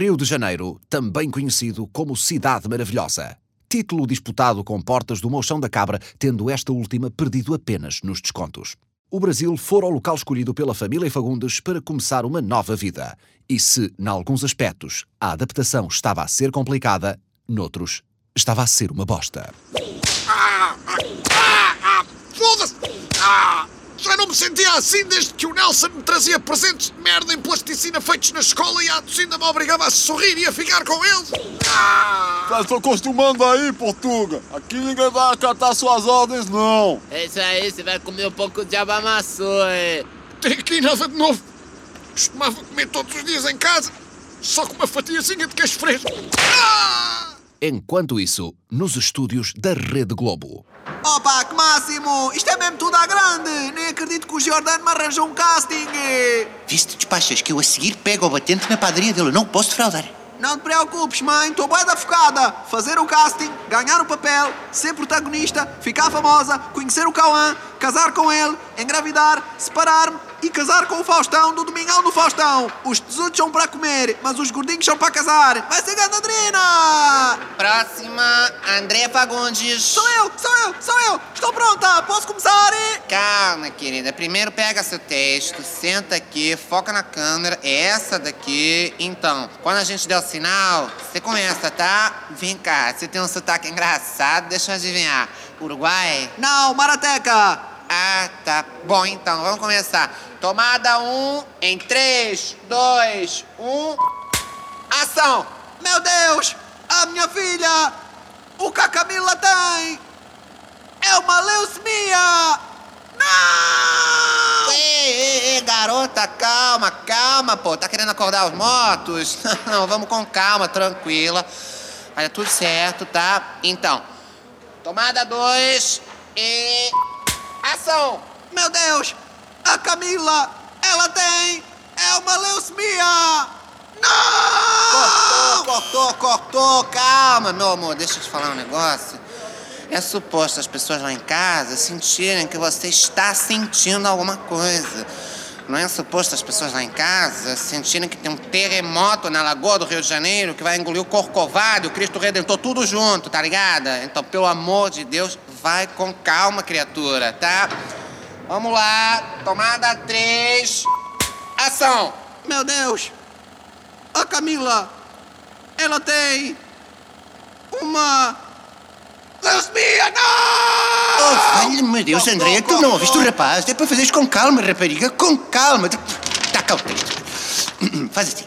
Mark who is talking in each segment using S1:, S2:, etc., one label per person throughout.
S1: Rio de Janeiro, também conhecido como Cidade Maravilhosa. Título disputado com portas do Mochão da Cabra, tendo esta última perdido apenas nos descontos. O Brasil fora o local escolhido pela família Fagundes para começar uma nova vida. E se, em alguns aspectos, a adaptação estava a ser complicada, noutros, estava a ser uma bosta.
S2: Ah, ah, ah, ah, Foda-se! Ah, já não me sentia assim desde que o Nelson me trazia presentes de merda em plasticina feitos na escola e a Tocinda me obrigava a sorrir e a ficar com eles. Ah!
S3: Já estou acostumando aí, Portuga. Aqui ninguém vai acatar suas ordens, não.
S4: É isso aí, você vai comer um pouco de abamaçô, hein?
S2: Tem aqui nada de novo. Costumava comer todos os dias em casa, só com uma fatiazinha de queijo fresco. Ah!
S1: Enquanto isso, nos estúdios da Rede Globo.
S5: Opa, que máximo! Isto é mesmo tudo que o Giordano me arranjou um casting!
S6: Viste, despachas que eu a seguir pego o batente na padaria dele. Não posso defraudar.
S5: Não te preocupes, mãe, estou bué da focada! Fazer o casting, ganhar o papel, ser protagonista, ficar famosa, conhecer o Cauã, casar com ele, engravidar, separar-me e casar com o Faustão do Domingão do Faustão. Os tesudos são para comer, mas os gordinhos são para casar. Vai ser Gandadrina!
S4: Próxima, André Fagundes.
S5: Sou eu, sou eu, sou eu! Estou pronta, posso começar?
S4: Calma, querida. Primeiro pega seu texto, senta aqui, foca na câmera. É essa daqui. Então, quando a gente der o sinal, você começa, tá? Vem cá, você tem um sotaque engraçado, deixa eu adivinhar. Uruguai?
S5: Não, Marateca!
S4: Ah, tá. Bom, então, vamos começar. Tomada 1, um, em 3, 2, 1. Ação!
S5: Meu Deus! A minha filha! O que a Camila tem! É uma leucemia! Não!
S4: Ei, ei, ei, garota, calma, calma, pô. Tá querendo acordar os mortos? Não, vamos com calma, tranquila. Vai dar tudo certo, tá? Então, tomada 2 e. Ação!
S5: Meu Deus! A Camila! Ela tem! É uma leucemia! Não!
S4: Cortou, cortou, cortou. Calma, meu amor. Deixa eu te falar um negócio. É suposto as pessoas lá em casa sentirem que você está sentindo alguma coisa. Não é suposto as pessoas lá em casa sentirem que tem um terremoto na Lagoa do Rio de Janeiro que vai engolir o Corcovado, o Cristo Redentor, tudo junto, tá ligada? Então, pelo amor de Deus, vai com calma, criatura, tá? Vamos lá, tomada 3. Ação!
S5: Meu Deus! A Camila! Ela tem. Uma. Leucemia! Não!
S6: Oh, valha-me Deus, Andréia, tu não ouviste o rapaz? É para fazeres com calma, rapariga, com calma. Tá cá o texto. Faz assim.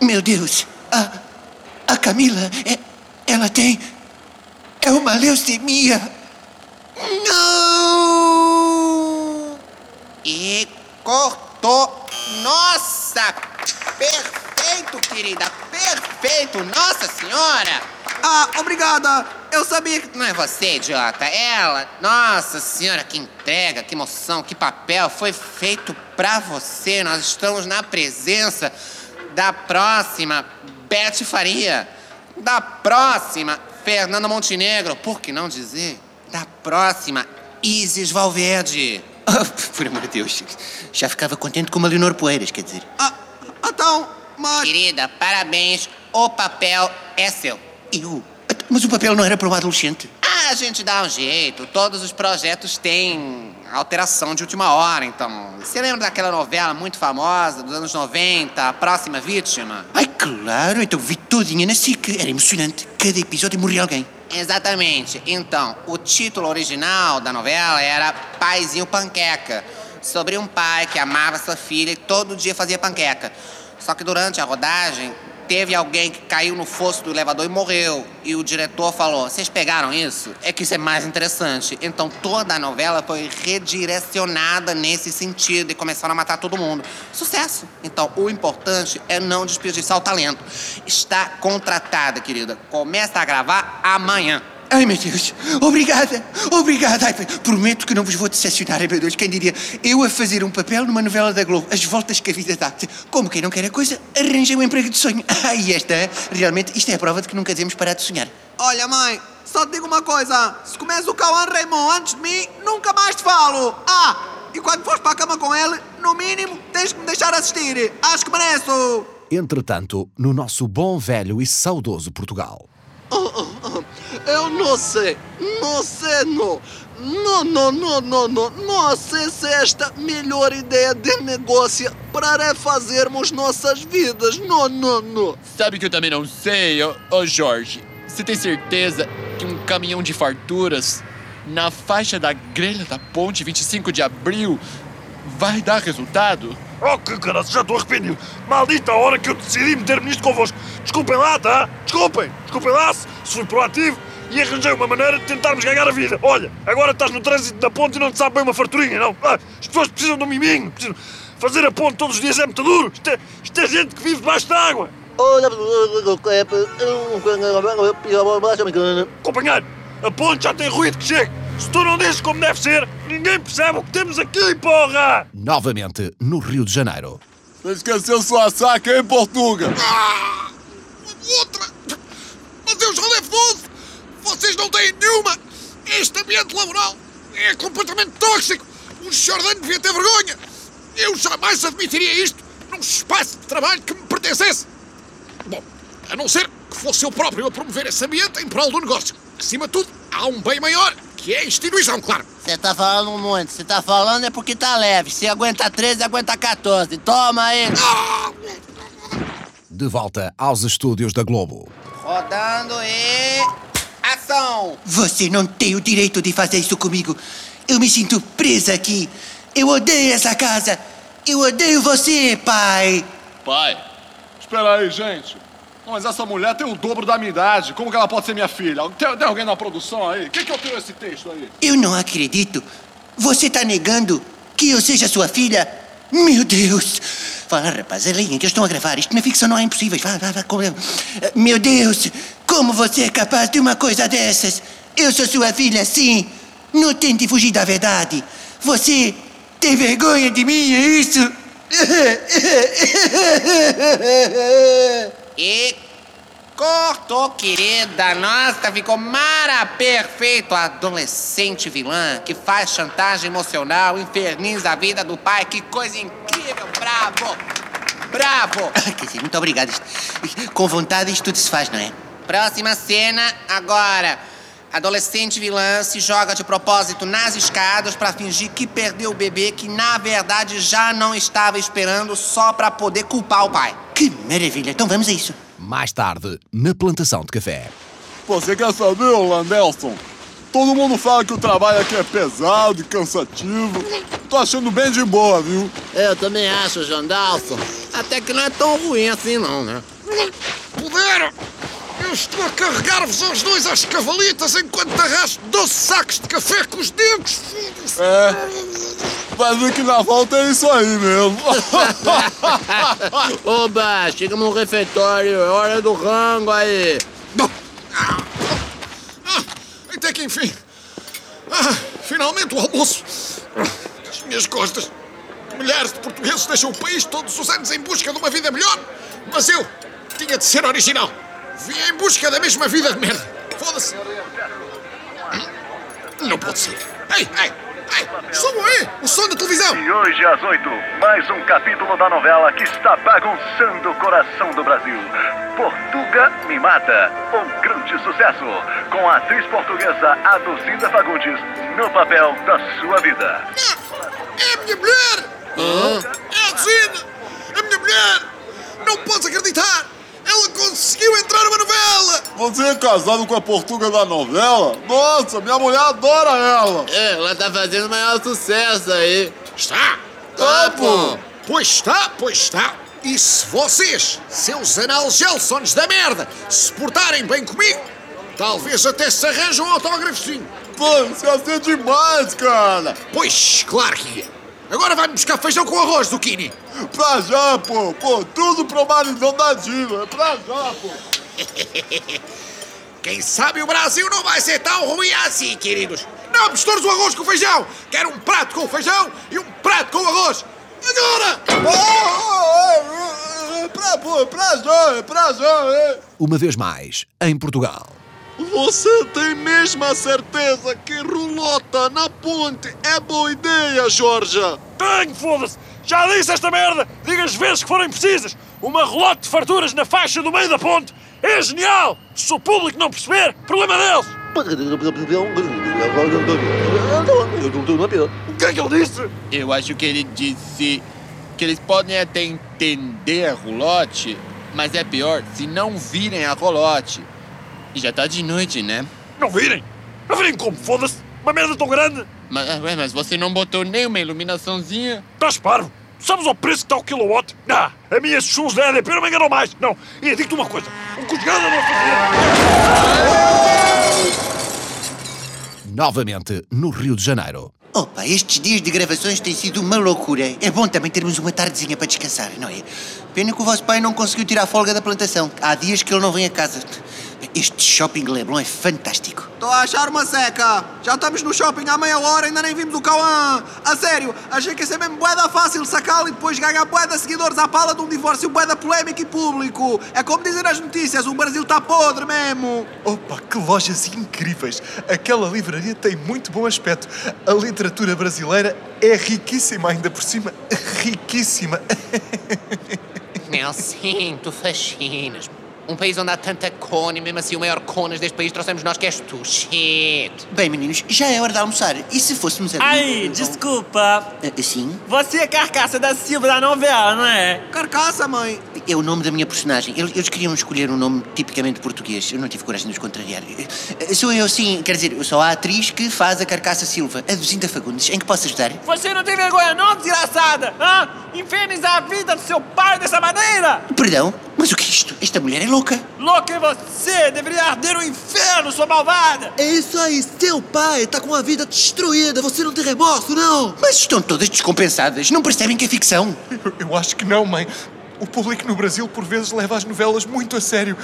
S6: Meu Deus, a, a Camila, é, ela tem. É uma leucemia. Não!
S4: E cortou. Nossa! Perfeito, querida! Perfeito! Nossa Senhora!
S5: Ah, obrigada! Eu sabia que.
S4: Não é você, idiota, ela. Nossa senhora, que entrega, que emoção, que papel. Foi feito pra você. Nós estamos na presença da próxima Beth Faria. Da próxima Fernanda Montenegro. Por que não dizer? Da próxima Isis Valverde.
S6: Oh, por amor de Deus, já ficava contente com uma Leonor Poeiras, quer dizer.
S5: Ah, então, mas.
S4: Querida, parabéns. O papel é seu.
S6: Eu? Mas o papel não era para uma adolescente?
S4: Ah, a gente dá um jeito. Todos os projetos têm alteração de última hora, então. Você lembra daquela novela muito famosa dos anos 90, A Próxima Vítima?
S6: Ai, claro, então vi todinha na SIC. Era emocionante. Cada episódio morria alguém.
S4: Exatamente. Então, o título original da novela era Paizinho Panqueca. Sobre um pai que amava sua filha e todo dia fazia panqueca. Só que durante a rodagem, teve alguém que caiu no fosso do elevador e morreu. E o diretor falou: Vocês pegaram isso? É que isso é mais interessante. Então toda a novela foi redirecionada nesse sentido e começaram a matar todo mundo. Sucesso! Então o importante é não desperdiçar o talento. Está contratada, querida. Começa a gravar amanhã.
S6: Ai, meu Deus. Obrigada. Obrigada. Ai, prometo que não vos vou decepcionar, ai, meu Deus. Quem diria? Eu a fazer um papel numa novela da Globo. As voltas que a vida dá. Como quem não quer a coisa, arranjei um emprego de sonho. Ai, esta, realmente, isto é a prova de que nunca devemos parar de sonhar.
S5: Olha, mãe, Só te digo uma coisa: se comes o Cauã Raymond antes de mim, nunca mais te falo. Ah, e quando fores para a cama com ele, no mínimo tens que me deixar assistir. Acho que mereço.
S1: Entretanto, no nosso bom, velho e saudoso Portugal.
S3: Eu não sei, não sei, não. Não, não, não, não, não. Não sei se é esta melhor ideia de negócio para refazermos nossas vidas. Não, não, não.
S7: Sabe que eu também não sei, ô, ô Jorge? Você tem certeza que um caminhão de farturas na faixa da grelha da ponte 25 de abril vai dar resultado?
S8: Oh, que caralho, já estou arrependido. Maldita hora que eu decidi meter-me nisto convosco. Desculpem lá, tá? Desculpem. Desculpem lá se, se fui proativo e arranjei uma maneira de tentarmos ganhar a vida. Olha, agora estás no trânsito da ponte e não te sabe bem uma farturinha, não. Ah, as pessoas precisam de um miminho. Precisam... Fazer a ponte todos os dias é muito duro. Isto é, isto é gente que vive debaixo da água. Companheiro, a ponte já tem ruído que chega. Se tu não deixes como deve ser, ninguém percebe o que temos aqui, porra!
S1: Novamente no Rio de Janeiro.
S3: Esqueceu sua saca em Portugal.
S2: Ah, outra! Mas eu já levo 12! Vocês não têm nenhuma! Este ambiente laboral é completamente tóxico! O Jordan devia ter vergonha! Eu jamais admitiria isto num espaço de trabalho que me pertencesse! Bom, a não ser que fosse eu próprio a promover esse ambiente em prol do negócio. Acima de tudo, há um bem maior, que é a instituição, claro.
S6: Você tá falando muito. Você tá falando é porque tá leve. Se aguenta 13, aguenta 14. Toma aí.
S2: Ah,
S1: De volta aos estúdios da Globo.
S4: Rodando e. Ação!
S6: Você não tem o direito de fazer isso comigo. Eu me sinto presa aqui. Eu odeio essa casa. Eu odeio você, pai.
S3: Pai, espera aí, gente. Não, mas essa mulher tem o dobro da minha idade. Como que ela pode ser minha filha? Tem, tem alguém na produção aí? Quem que autorou esse texto aí?
S6: Eu não acredito. Você tá negando que eu seja sua filha? Meu Deus! Fala, rapaz, é linha que eu estou a gravar. Isto na ficção não é impossível. Vai. como é? Meu Deus! Como você é capaz de uma coisa dessas? Eu sou sua filha, sim. Não tente fugir da verdade. Você tem vergonha de mim, é isso?
S4: E. Cortou, querida. Nossa, ficou mara perfeito. Adolescente vilã que faz chantagem emocional, inferniza a vida do pai. Que coisa incrível. Bravo! Bravo!
S6: Quer dizer, muito obrigado. Com vontade isto tudo se faz, não é?
S4: Próxima cena, agora. Adolescente vilã se joga de propósito nas escadas para fingir que perdeu o bebê que na verdade já não estava esperando só para poder culpar o pai.
S6: Que maravilha. Então vamos a isso.
S1: Mais tarde, na plantação de café.
S3: Você quer saber, Landelson? Todo mundo fala que o trabalho aqui é pesado e cansativo. Tô achando bem de boa, viu?
S9: Eu também acho, Jandalson. Até que não é tão ruim assim, não, né?
S2: Puderam! Estou a carregar-vos aos dois às cavalitas enquanto arrasto 12 sacos de café com os dentes!
S3: É. Vai ver que na volta é isso aí mesmo.
S9: Oba, chega no refeitório, é hora do rango aí.
S2: Ah, ah, até que enfim. Ah, finalmente o almoço. As minhas costas. Milhares de portugueses deixam o país todos os anos em busca de uma vida melhor. Mas eu tinha de ser original. Vim em busca da mesma vida de merda. Foda-se. Não pode ser. Ei, ei, ei. Subam aí. O som da televisão.
S8: E hoje às 8, mais um capítulo da novela que está bagunçando o coração do Brasil. Portuga me mata, um grande sucesso, com a atriz portuguesa Adocida Fagundes no papel da sua vida.
S2: É a minha mulher! É a Zina! A minha mulher! Não posso acreditar! Ela conseguiu entrar numa novela!
S3: Você é casado com a Portuga da novela? Nossa, minha mulher adora ela.
S9: É, ela tá fazendo maior sucesso aí.
S2: Está!
S9: Tá, pô.
S2: Pois está, pois está! E se vocês, seus analgelsons da merda, se portarem bem comigo, talvez até se arranje um autógrafozinho.
S3: Pô, isso ia ser demais, cara.
S2: Pois, claro que ia. Agora vai-me buscar feijão com arroz, Zucchini.
S3: Pra já, pô. Pô, tudo pro maridão da diva. É pra já, pô.
S2: Quem sabe o Brasil não vai ser tão ruim assim, queridos. Não mistures o arroz com o feijão. Quero um prato com o feijão e um prato com o arroz. Agora!
S3: É pra, pô, pra já, é pra já, é.
S1: Uma vez mais, em Portugal.
S10: Você tem mesmo a certeza que rulota na ponte é boa ideia, Jorge?
S8: Tenho, foda-se! Já disse esta merda! Diga as vezes que forem precisas! Uma relote de farturas na faixa do meio da ponte é genial! Se o público não perceber, problema deles! O que é que ele disse?
S3: Eu acho que ele disse que eles podem até entender a rolote, mas é pior se não virem a rolote. E já tá de noite, né?
S8: Não virem! Não virem como, foda-se! Uma merda tão grande!
S3: Mas, ué, mas você não botou nem uma iluminaçãozinha?
S8: Estás parvo? Sabes ao preço que está o kilowatt? Não, a minha esses chulos da EDP não me enganam mais. Não, e digo-te uma coisa: um cozinhado não fazia.
S1: Novamente, no Rio de Janeiro.
S6: Opa, estes dias de gravações têm sido uma loucura. É bom também termos uma tardezinha para descansar, não é? Pena que o vosso pai não conseguiu tirar a folga da plantação. Há dias que ele não vem a casa. Este shopping Leblon é fantástico.
S5: Estou a achar uma seca. Já estamos no shopping há meia hora e ainda nem vimos o Cauã. A sério, achei que ia ser mesmo boeda fácil sacá-lo e depois ganhar boeda seguidores à pala de um divórcio boeda polémico e público. É como dizem as notícias, o Brasil está podre mesmo.
S11: Opa, que lojas incríveis! Aquela livraria tem muito bom aspecto. A literatura brasileira é riquíssima, ainda por cima. Riquíssima.
S4: Nelson, tu fascinas. Um país onde há tanta cone, e mesmo assim o maior conas deste país trouxemos nós que és tu. Shit.
S6: Bem, meninos, já é hora de almoçar. E se fôssemos a.
S12: Aí, desculpa.
S6: Ah, Sim?
S12: Você é a carcaça da Silva da novela, não é?
S5: Carcaça, mãe.
S6: É o nome da minha personagem. Eles, eles queriam escolher um nome tipicamente português. Eu não tive coragem de os contrariar. Eh, Sou eu, sim. Quer dizer, eu sou a atriz que faz a Carcaça Silva, a Duzinda Fagundes. Em que posso ajudar?
S12: Você não tem vergonha não, desgraçada? Hã? Infernizar a vida do seu pai dessa maneira?
S6: Perdão? Mas o que é isto? Esta mulher é louca.
S12: Louca é você! Deveria arder no inferno, sua malvada!
S10: É isso aí, seu pai tá com a vida destruída. Você não tem remorso, não?
S6: Mas estão todas descompensadas. Não percebem que é ficção?
S11: Eu, eu acho que não, mãe. O público no Brasil, por vezes, leva as novelas muito a sério.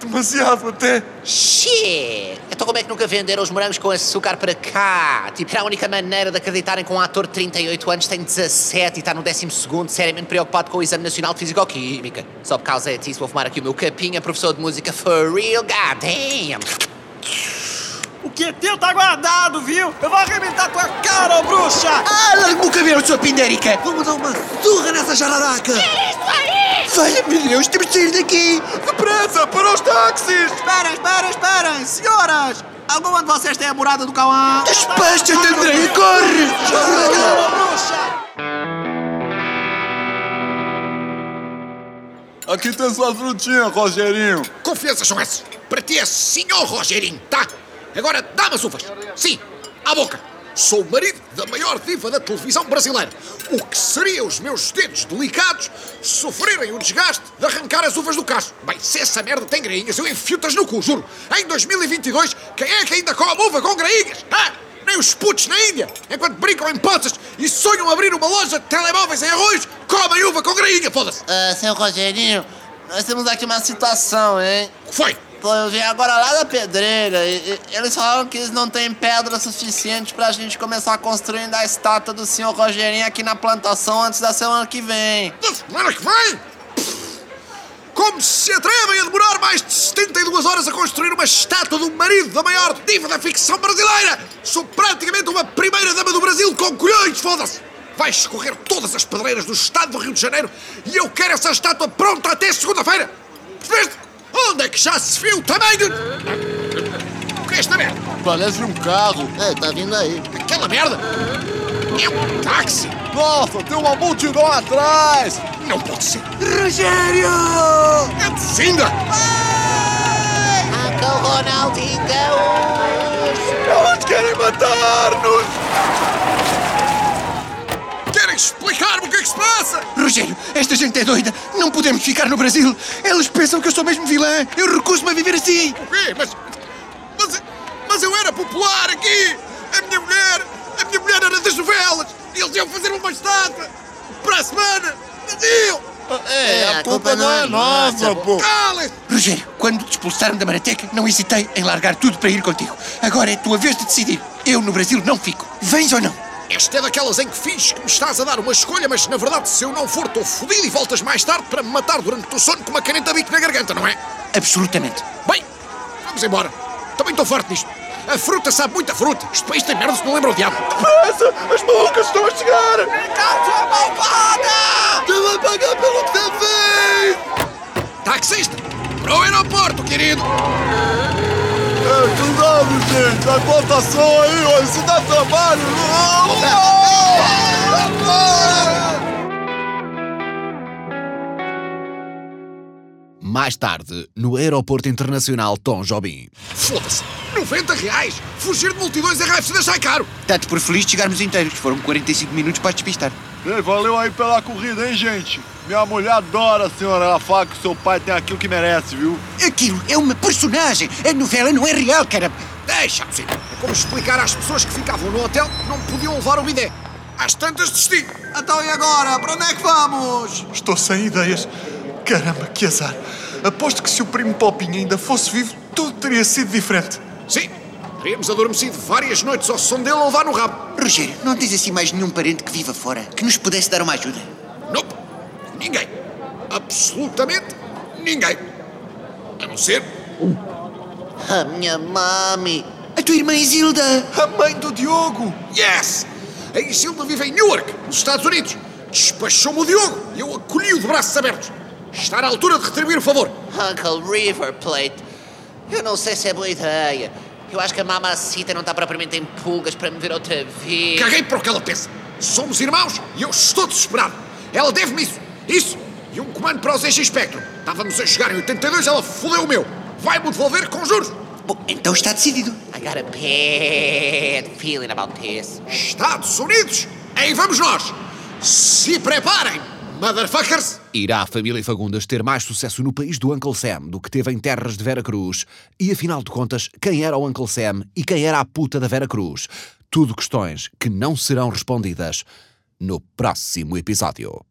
S11: Demasiado até.
S4: Shit. Então como é que nunca venderam os morangos com açúcar para cá? Tipo, era a única maneira de acreditarem que um ator de 38 anos tem 17 e está no 12 segundo, seriamente preocupado com o Exame Nacional de Fisicoquímica. Só por causa disso vou fumar aqui o meu capinha, professor de música for real, god damn.
S12: O que é teu tá guardado, viu? Eu vou arrebentar tua cara, ô bruxa!
S6: Ah, larga o cabelo, sua pindérica!
S5: Vamos dar uma surra nessa jararaca.
S6: Valha-me Deus, temos de sair daqui!
S5: Depressa, para os táxis! Esperem, esperem, esperem! Senhoras! Alguma de vocês tem a morada do Cauã?
S6: Despacha-te, André, corre!
S3: Aqui tem sua frutinha, Rogerinho.
S2: Confianças são essas? Para ti é senhor Rogerinho, tá? Agora dá-me as uvas. Sim, à boca. Sou o marido da maior diva da televisão brasileira. O que seriam os meus dedos delicados sofrerem o desgaste de arrancar as uvas do cacho? Bem, se essa merda tem grainhas, eu enfio-tas no cu, juro. Em 2022, quem é que ainda come uva com grainhas? Ah, nem os putos na Índia, enquanto brincam em poças e sonham abrir uma loja de telemóveis em arroz, comem uva com grainha, foda-se.
S4: Ah, seu Rogerinho, nós temos aqui uma situação, hein?
S2: O que foi?
S4: Pô, eu vim agora lá da pedreira e, e eles falaram que eles não têm pedra suficiente pra gente começar construindo a estátua do senhor Rogerinho aqui na plantação antes da semana que vem.
S2: Da semana que vem? Como se atrevem a demorar mais de 72 horas a construir uma estátua do marido da maior diva da ficção brasileira? Sou praticamente uma primeira-dama do Brasil com colhões, foda-se! Vai escorrer todas as pedreiras do estado do Rio de Janeiro e eu quero essa estátua pronta até segunda-feira! Percebeste? Onde é que já se viu o tamanho? O que é esta merda?
S3: Parece um carro.
S4: É, tá vindo aí.
S2: Aquela merda? É um táxi?
S3: Nossa, tem uma multidão atrás.
S2: Não pode ser!
S5: Rogério!
S2: É de Zinda!
S4: Uncle Ronaldinho
S11: Eles querem matar-nos!
S2: O que é que se passa?
S6: Rogério, esta gente é doida! Não podemos ficar no Brasil! Eles pensam que eu sou mesmo vilã! Eu recuso-me a viver assim!
S2: O quê? Mas, mas. Mas eu era popular aqui! A minha mulher. A minha mulher era das novelas! E eles iam fazer uma estátua! Para a semana! Iam!
S3: É, a culpa não é nossa, pô.
S6: Rogério, quando te expulsaram da Marateca, não hesitei em largar tudo para ir contigo. Agora é a tua vez de decidir. Eu no Brasil não fico. Vens ou não?
S2: Esta é daquelas em que fins que me estás a dar uma escolha, mas na verdade, se eu não for, estou fodido e voltas mais tarde para me matar durante o teu sono com uma caneta bico na garganta, não é?
S6: Absolutamente.
S2: Bem, vamos embora. Também estou farto disto. A fruta sabe muita fruta. Este país tem merda se não lembra o diabo.
S3: Depressa! As malucas estão a chegar!
S13: Casa malvada!
S2: Tu vai pagar pelo que feito! Taxista! Para o aeroporto, querido!
S3: É, cuidado, gente! A cotação aí, ó! Isso dá trabalho!
S1: Mais tarde, no Aeroporto Internacional Tom Jobim.
S2: Foda-se! 90 reais! Fugir de multidões é raio-se deixar caro!
S6: Dá-te por feliz de chegarmos inteiros. Foram 45 minutos para despistar.
S3: Ei, valeu aí pela corrida, hein, gente? Minha mulher adora a senhora. Ela fala que o seu pai tem aquilo que merece, viu?
S6: Aquilo é uma personagem. A novela não é real, cara.
S2: Deixa-me ser. É como explicar às pessoas que ficavam no hotel que não podiam levar o bidé. Às tantas desisti.
S5: Então e agora? Para onde é que vamos?
S11: Estou sem ideias. Caramba, que azar. Aposto que se o primo Popinho ainda fosse vivo, tudo teria sido diferente.
S2: Sim, teríamos adormecido várias noites ao som dele a levar no rabo.
S6: Rogério, não tens assim mais nenhum parente que viva fora que nos pudesse dar uma ajuda?
S2: Nope. Ninguém. Absolutamente ninguém. A não ser
S4: A minha mami.
S6: A tua irmã Isilda.
S11: A mãe do Diogo.
S2: Yes! A Isilda vive em Newark, nos Estados Unidos. Despachou-me o Diogo e eu acolhi-o de braços abertos. Está na altura de retribuir o favor.
S4: Uncle River Plate. Eu não sei se é boa ideia. Eu acho que a mamacita não está propriamente em pulgas para me ver outra vez.
S2: Caguei para o que ela pensa. Somos irmãos e eu estou desesperado. Ela deve-me isso. Isso. E um comando para os Eixo Spectrum. Estávamos a chegar em 82, ela fodeu o meu. Vai-me devolver com juros.
S6: Bom, então está decidido.
S4: I got a bad feeling about this.
S2: Estados Unidos, aí vamos nós. Se preparem, motherfuckers.
S1: Irá a família Fagundes ter mais sucesso no país do Uncle Sam do que teve em terras de Vera Cruz? E afinal de contas, quem era o Uncle Sam e quem era a puta da Vera Cruz? Tudo questões que não serão respondidas no próximo episódio.